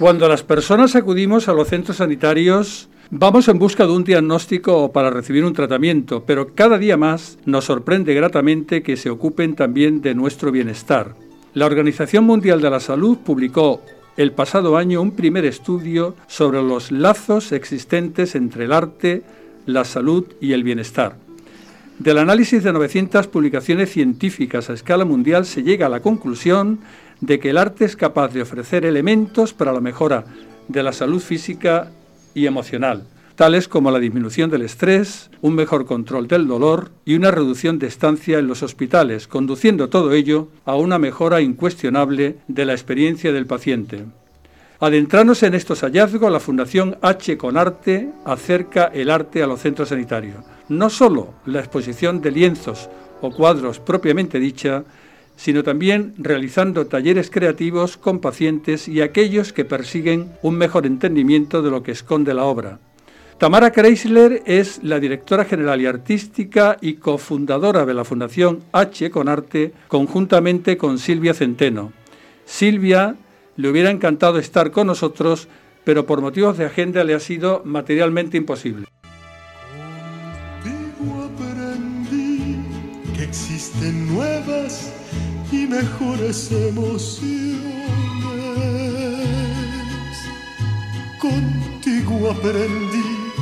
Cuando las personas acudimos a los centros sanitarios, vamos en busca de un diagnóstico o para recibir un tratamiento, pero cada día más nos sorprende gratamente que se ocupen también de nuestro bienestar. La Organización Mundial de la Salud publicó el pasado año un primer estudio sobre los lazos existentes entre el arte, la salud y el bienestar. Del análisis de 900 publicaciones científicas a escala mundial se llega a la conclusión de que el arte es capaz de ofrecer elementos para la mejora de la salud física y emocional, tales como la disminución del estrés, un mejor control del dolor y una reducción de estancia en los hospitales, conduciendo todo ello a una mejora incuestionable de la experiencia del paciente. Adentrarnos en estos hallazgos, la Fundación H con Arte acerca el arte a los centros sanitarios. No solo la exposición de lienzos o cuadros propiamente dicha, sino también realizando talleres creativos con pacientes y aquellos que persiguen un mejor entendimiento de lo que esconde la obra. Tamara Kreisler es la directora general y artística y cofundadora de la Fundación H con Arte, conjuntamente con Silvia Centeno. Silvia le hubiera encantado estar con nosotros, pero por motivos de agenda le ha sido materialmente imposible. Y mejores emociones. Contigo aprendí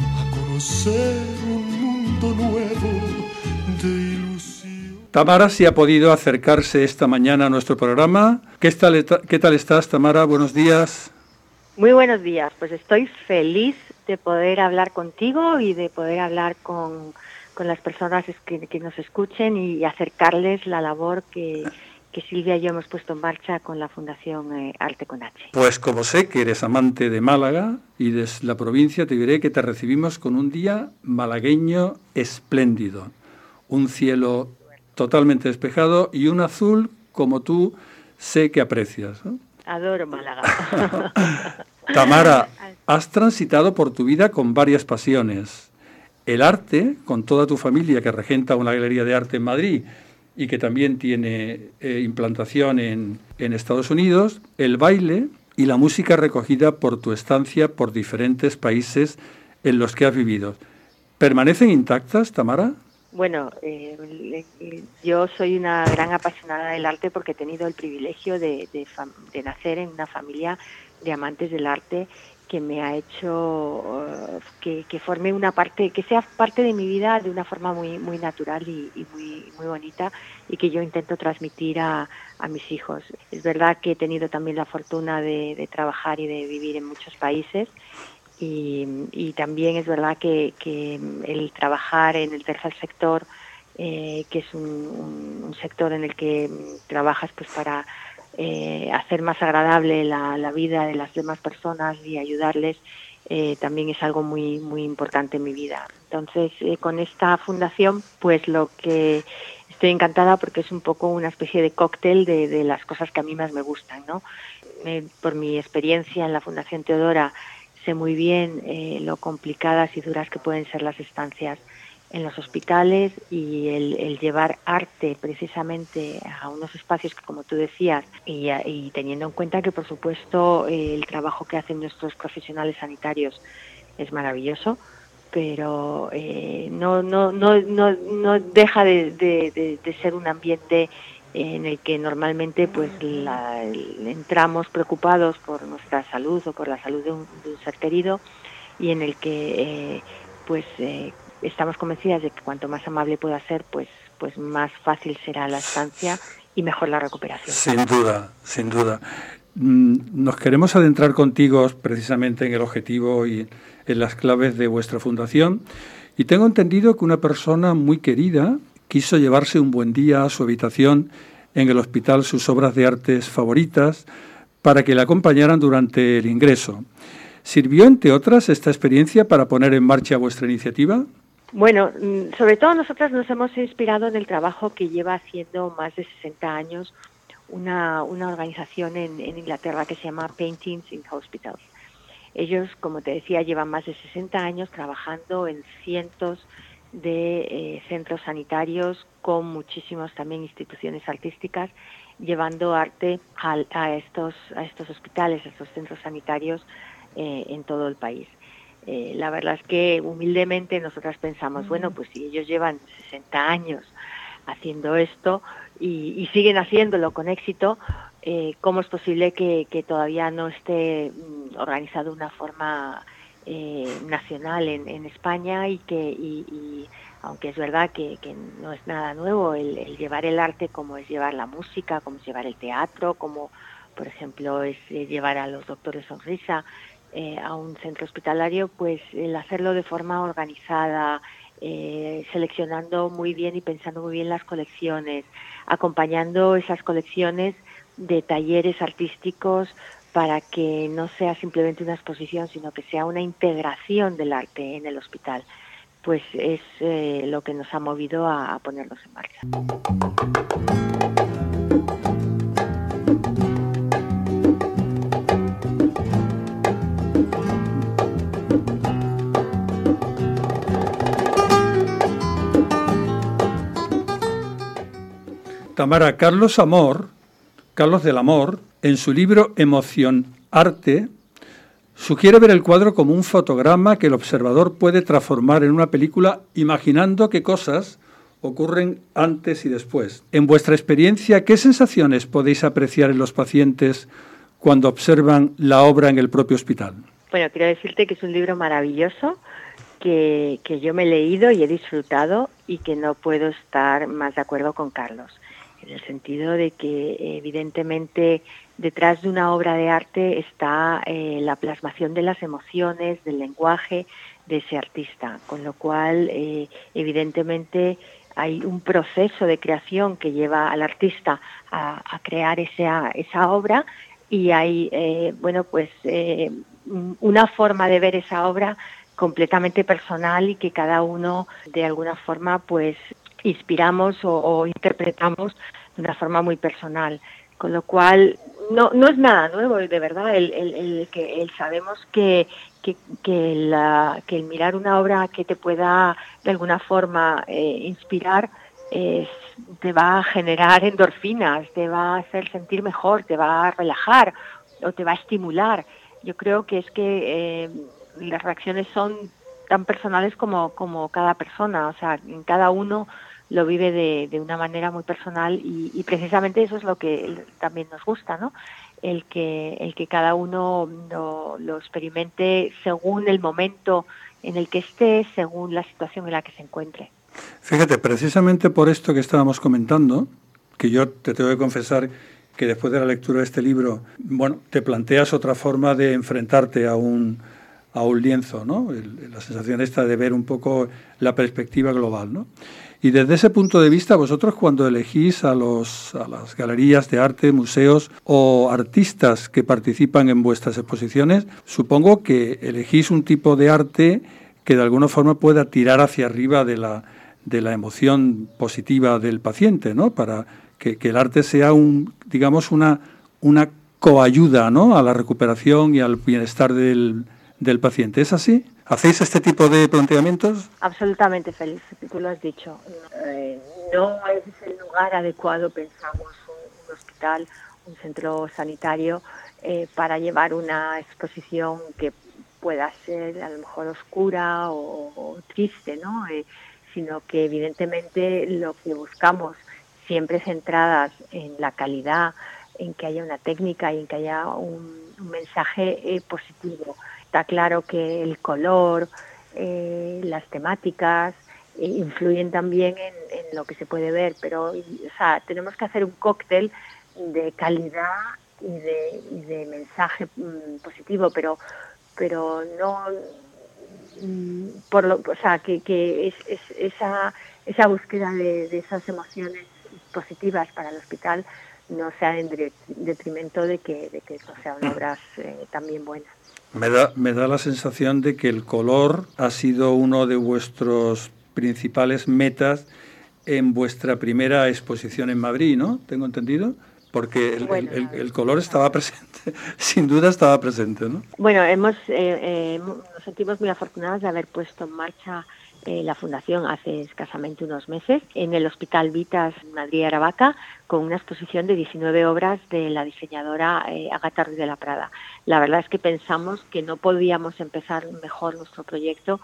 a conocer un mundo nuevo Tamara si ha podido acercarse esta mañana a nuestro programa. ¿Qué tal, ¿Qué tal estás, Tamara? Buenos días. Muy buenos días. Pues estoy feliz de poder hablar contigo y de poder hablar con, las personas que, nos escuchen y acercarles la labor que, Silvia y yo hemos puesto en marcha con la Fundación eh, Arte con H. Pues como sé que eres amante de Málaga y de la provincia, te diré que te recibimos con un día malagueño espléndido. Un cielo totalmente despejado y un azul como tú sé que aprecias. Adoro Málaga. Tamara, has transitado por tu vida con varias pasiones. El arte, con toda tu familia que regenta una galería de arte en Madrid y que también tiene eh, implantación en, en Estados Unidos, el baile y la música recogida por tu estancia por diferentes países en los que has vivido. ¿Permanecen intactas, Tamara? Bueno, eh, yo soy una gran apasionada del arte porque he tenido el privilegio de, nacer en una familia de amantes del arte que me ha hecho uh, que, forme una parte, que sea parte de mi vida de una forma muy muy natural y, muy muy bonita y que yo intento transmitir a, mis hijos. Es verdad que he tenido también la fortuna de trabajar y de vivir en muchos países y, también es verdad que, el trabajar en el tercer sector, eh, que es un, sector en el que trabajas pues para eh, hacer más agradable la, vida de las demás personas y ayudarles, eh, también es algo muy muy importante en mi vida. Entonces, con esta fundación, pues lo que estoy encantada porque es un poco una especie de cóctel de, de las cosas que a mí más me gustan, ¿no? por mi experiencia en la Fundación Teodora, sé muy bien eh, lo complicadas y duras que pueden ser las estancias en los hospitales y el, llevar arte precisamente a unos espacios que, como tú decías, y, teniendo en cuenta que, por supuesto, el trabajo que hacen nuestros profesionales sanitarios es maravilloso, pero eh, no, no, no, no, deja de ser un ambiente en el que normalmente pues entramos preocupados por nuestra salud o por la salud de un, ser querido y en el que eh, pues eh, estamos convencidas de que cuanto más amable pueda ser pues pues más fácil será la estancia y mejor la recuperación. Sin duda, sin duda. Mm, nos queremos adentrar contigo precisamente en el objetivo y en las claves de vuestra fundación y tengo entendido que una persona muy querida quiso llevarse un buen día a su habitación en el hospital sus obras de artes favoritas para que le acompañaran durante el ingreso. ¿Sirvió, entre otras, esta experiencia para poner en marcha vuestra iniciativa? Bueno, mm, sobre todo nosotras nos hemos inspirado en el trabajo que lleva haciendo más de 60 años una, una organización en, Inglaterra que se llama Paintings in Hospitals. Ellos, como te decía, llevan más de 60 años trabajando en cientos de eh, centros sanitarios con muchísimas también instituciones artísticas llevando arte a, estos, a estos hospitales, a estos centros sanitarios eh, en todo el país. Eh, la verdad es que humildemente nosotras pensamos, bueno, pues si ellos llevan 60 años haciendo esto y, siguen haciéndolo con éxito, eh, ¿cómo es posible que, todavía no esté mm, organizado de una forma nacional en, España y que y, aunque es verdad que, no es nada nuevo el, llevar el arte como es llevar la música, como es llevar el teatro, como por ejemplo es eh, llevar a los doctores sonrisa eh, a un centro hospitalario, pues el hacerlo de forma organizada, eh, seleccionando muy bien y pensando muy bien las colecciones, acompañando esas colecciones de talleres artísticos para que no sea simplemente una exposición, sino que sea una integración del arte en el hospital pues es eh, lo que nos ha movido a, ponernos en marcha. Tamara, Carlos Amor, Carlos del Amor, en su libro Emoción Arte, Sugiere ver el cuadro como un fotograma que el observador puede transformar en una película imaginando qué cosas ocurren antes y después. En vuestra experiencia, ¿qué sensaciones podéis apreciar en los pacientes cuando observan la obra en el propio hospital? Bueno, quiero decirte que es un libro maravilloso que, que yo me he leído y he disfrutado y que no puedo estar más de acuerdo con Carlos, en el sentido de que evidentemente detrás de una obra de arte está eh, la plasmación de las emociones, del lenguaje de ese artista, con lo cual eh, evidentemente hay un proceso de creación que lleva al artista a, crear esa, esa, obra y hay eh, bueno pues una forma de ver esa obra completamente personal y que cada uno de alguna forma pues inspiramos o interpretamos de una forma muy personal con lo cual no, no es nada nuevo, de verdad, el, el, que el sabemos que, que, la, que el mirar una obra que te pueda de alguna forma eh, inspirar te va a generar endorfinas, te va a hacer sentir mejor, te va a relajar o te va a estimular. Yo creo que es que eh, las reacciones son tan personales como, como cada persona, o sea, en cada uno lo vive de, de una manera muy personal y, precisamente eso es lo que también nos gusta, ¿no? El que, el que cada uno lo, lo experimente según el momento en el que esté, según la situación en la que se encuentre. Fíjate, precisamente por esto que estábamos comentando, que yo te tengo que confesar que después de la lectura de este libro, bueno, te planteas otra forma de enfrentarte a un, a un lienzo, ¿no? la sensación esta de ver un poco la perspectiva global, ¿no? Y desde ese punto de vista, vosotros cuando elegís a, los, a las galerías de arte, museos o artistas que participan en vuestras exposiciones, supongo que elegís un tipo de arte que de alguna forma pueda tirar hacia arriba de la, de la emoción positiva del paciente, ¿no? Para que, el arte sea un, digamos, una, una coayuda ¿no? a la recuperación y al bienestar del, del paciente. ¿Es así? ¿Hacéis este tipo de planteamientos? Absolutamente, feliz, tú lo has dicho. Eh, no es el lugar adecuado, pensamos, un, hospital, un centro sanitario, eh, para llevar una exposición que pueda ser a lo mejor oscura o, triste, ¿no? Eh, sino que evidentemente lo que buscamos, siempre centradas en la calidad, en que haya una técnica y en que haya un, mensaje positivo. Está claro que el color, eh, las temáticas eh, influyen también en, lo que se puede ver, pero o sea, tenemos que hacer un cóctel de calidad y de, mensaje mm, positivo, pero pero no mm, por lo, o sea, que, que es, esa esa búsqueda de, esas emociones positivas para el hospital no sea en detrimento de que, de que sean obras eh, también buenas. Me da, me da la sensación de que el color ha sido uno de vuestros principales metas en vuestra primera exposición en Madrid, ¿no? Tengo entendido. Porque el, color estaba presente, sin duda estaba presente, ¿no? Bueno, hemos, eh, eh, nos sentimos muy afortunados de haber puesto en marcha eh, la fundación hace escasamente unos meses en el Hospital Vitas Madrid Aravaca con una exposición de 19 obras de la diseñadora eh, Agatha Ruiz de la Prada. La verdad es que pensamos que no podíamos empezar mejor nuestro proyecto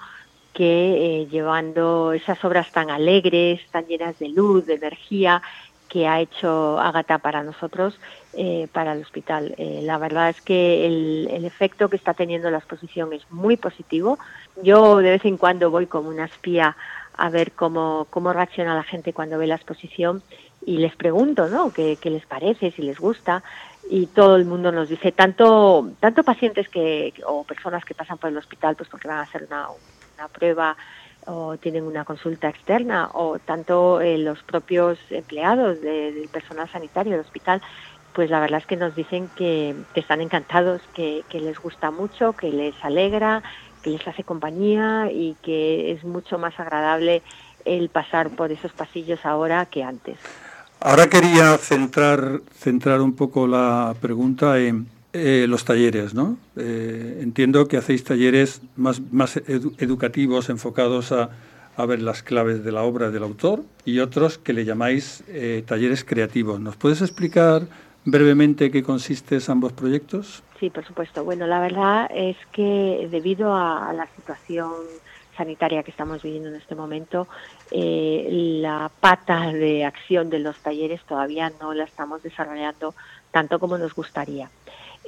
que eh, llevando esas obras tan alegres, tan llenas de luz, de energía que ha hecho Agatha para nosotros, eh, para el hospital. Eh, la verdad es que el, el, efecto que está teniendo la exposición es muy positivo. Yo de vez en cuando voy como una espía a ver cómo, cómo reacciona la gente cuando ve la exposición y les pregunto, ¿no? ¿Qué, qué les parece, si les gusta? y todo el mundo nos dice, tanto, tanto pacientes que, o personas que pasan por el hospital pues porque van a hacer una, una prueba o tienen una consulta externa o tanto eh, los propios empleados de, del personal sanitario del hospital pues la verdad es que nos dicen que, que están encantados, que, que, les gusta mucho, que les alegra, que les hace compañía y que es mucho más agradable el pasar por esos pasillos ahora que antes. Ahora quería centrar, centrar un poco la pregunta en eh, los talleres, ¿no? Eh, entiendo que hacéis talleres más, más edu educativos, enfocados a, a, ver las claves de la obra del autor, y otros que le llamáis eh, talleres creativos. ¿Nos puedes explicar brevemente qué consisten ambos proyectos? Sí, por supuesto. Bueno, la verdad es que debido a, a la situación sanitaria que estamos viviendo en este momento, eh, la pata de acción de los talleres todavía no la estamos desarrollando tanto como nos gustaría.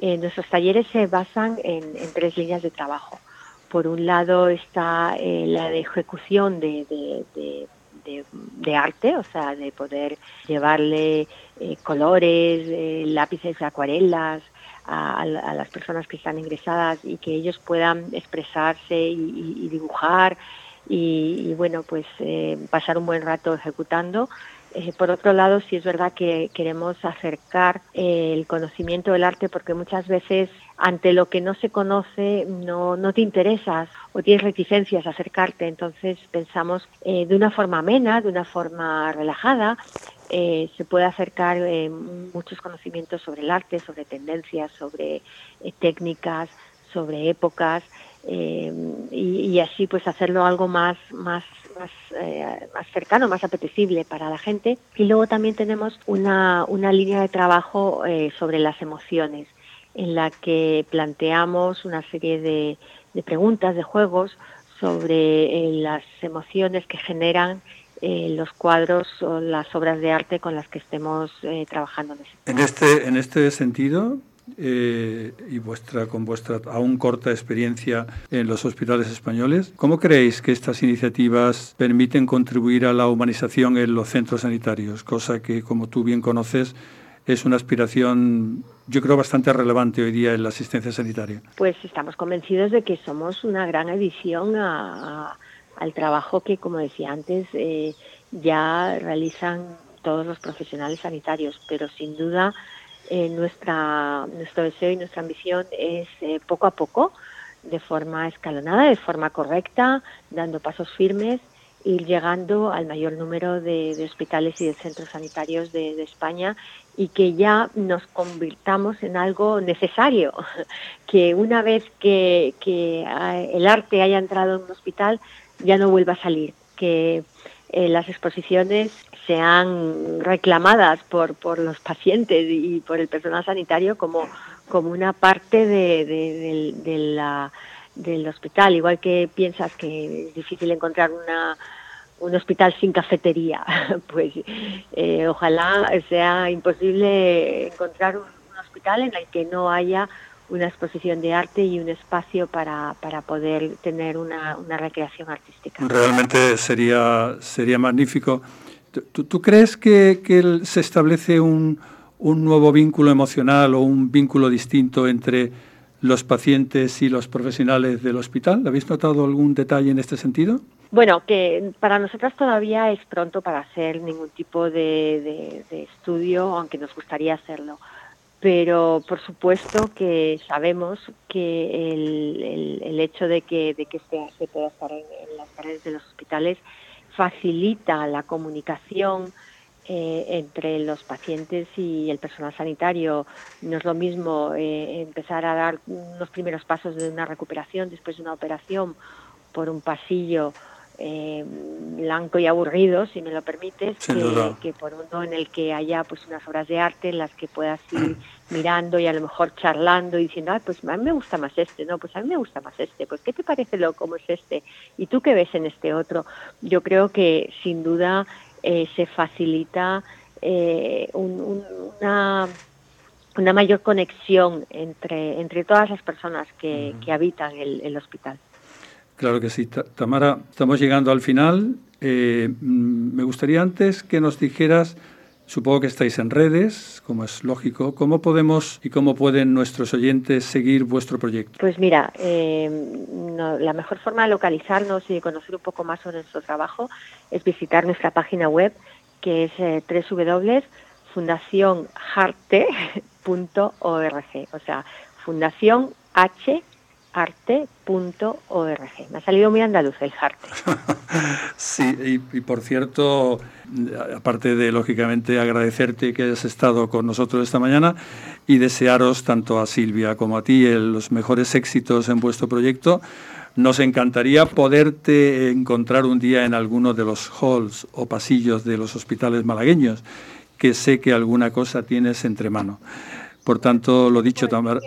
Eh, nuestros talleres se basan en, tres líneas de trabajo. Por un lado está eh, la de ejecución de, arte, o sea, de poder llevarle eh, colores, eh, lápices, acuarelas a, las personas que están ingresadas y que ellos puedan expresarse y, dibujar y, bueno, pues pasar un buen rato ejecutando eh, por otro lado, sí es verdad que queremos acercar eh, el conocimiento del arte porque muchas veces ante lo que no se conoce no, no te interesas o tienes reticencias a acercarte. Entonces pensamos eh, de una forma amena, de una forma relajada, se puede acercar muchos conocimientos sobre el arte, sobre tendencias, sobre técnicas, sobre épocas y, y, así pues hacerlo algo más más más, eh, más cercano, más apetecible para la gente. Y luego también tenemos una, una línea de trabajo eh, sobre las emociones, en la que planteamos una serie de, de preguntas, de juegos sobre eh, las emociones que generan eh, los cuadros o las obras de arte con las que estemos eh, trabajando. En este, en este sentido, eh, y vuestra con vuestra aún corta experiencia en los hospitales españoles, ¿cómo creéis que estas iniciativas permiten contribuir a la humanización en los centros sanitarios? Cosa que, como tú bien conoces, es una aspiración, yo creo, bastante relevante hoy día en la asistencia sanitaria. Pues estamos convencidos de que somos una gran adición a, a, al trabajo que, como decía antes, eh, ya realizan todos los profesionales sanitarios, pero sin duda eh, nuestra, nuestro deseo y nuestra ambición es eh, poco a poco, de forma escalonada, de forma correcta, dando pasos firmes, ir llegando al mayor número de, hospitales y de centros sanitarios de, España y que ya nos convirtamos en algo necesario, que una vez que, que el arte haya entrado en un hospital ya no vuelva a salir, que eh, las exposiciones sean reclamadas por, por los pacientes y por el personal sanitario como, como una parte de, del hospital, igual que piensas que es difícil encontrar una, un hospital sin cafetería, pues eh, ojalá sea imposible encontrar un, hospital en el que no haya una exposición de arte y un espacio para, para poder tener una, una recreación artística. Realmente sería, sería magnífico. ¿Tú, tú crees que, que, se establece un, un, nuevo vínculo emocional o un vínculo distinto entre los pacientes y los profesionales del hospital? ¿Habéis notado algún detalle en este sentido? Bueno, que para nosotras todavía es pronto para hacer ningún tipo de, de, de estudio, aunque nos gustaría hacerlo. Pero por supuesto que sabemos que el, el, hecho de que, de que este se pueda estar en, las paredes de los hospitales facilita la comunicación eh, entre los pacientes y el personal sanitario. No es lo mismo eh, empezar a dar unos primeros pasos de una recuperación después de una operación por un pasillo eh, blanco y aburrido, si me lo permites, que, por uno en el que haya pues unas obras de arte en las que puedas ir mirando y a lo mejor charlando y diciendo, pues a mí me gusta más este, no, pues a mí me gusta más este, pues ¿qué te parece lo cómo es este? ¿Y tú qué ves en este otro? Yo creo que sin duda eh, se facilita eh, una una mayor conexión entre, entre todas las personas que, habitan el hospital. Claro que sí. Tamara, estamos llegando al final. Eh, mm, me gustaría antes que nos dijeras, supongo que estáis en redes, como es lógico, ¿cómo podemos y cómo pueden nuestros oyentes seguir vuestro proyecto? Pues mira, eh, la mejor forma de localizarnos y conocer un poco más sobre nuestro trabajo es visitar nuestra página web, que es eh, www.fundacionharte.org, o sea, Fundación H arte.org. Me ha salido muy andaluz el arte. sí, y, por cierto, aparte de lógicamente agradecerte que hayas estado con nosotros esta mañana y desearos tanto a Silvia como a ti los mejores éxitos en vuestro proyecto, nos encantaría poderte encontrar un día en alguno de los halls o pasillos de los hospitales malagueños, que sé que alguna cosa tienes entre mano. Por tanto, lo dicho, pues Tamara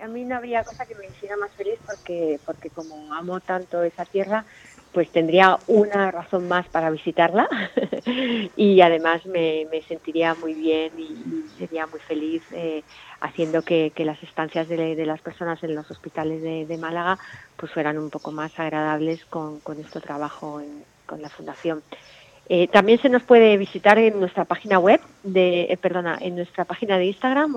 a mí no habría cosa que me hiciera más feliz porque, porque como amo tanto esa tierra, pues tendría una razón más para visitarla y además me, sentiría muy bien y, sería muy feliz eh, haciendo que, las estancias de, las personas en los hospitales de, Málaga pues fueran un poco más agradables con, con este trabajo con la fundación. Eh, también se nos puede visitar en nuestra página web, de, eh, perdona, en nuestra página de Instagram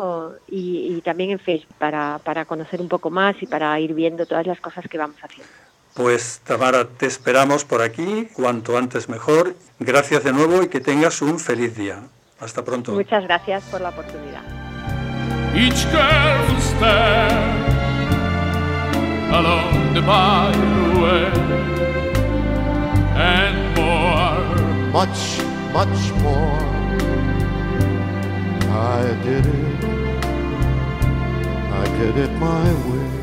y, también en Facebook para, para conocer un poco más y para ir viendo todas las cosas que vamos haciendo. Pues Tamara, te esperamos por aquí, cuanto antes mejor. Gracias de nuevo y que tengas un feliz día. Hasta pronto. Muchas gracias por la oportunidad. Much, much more. I did it, I did it my way.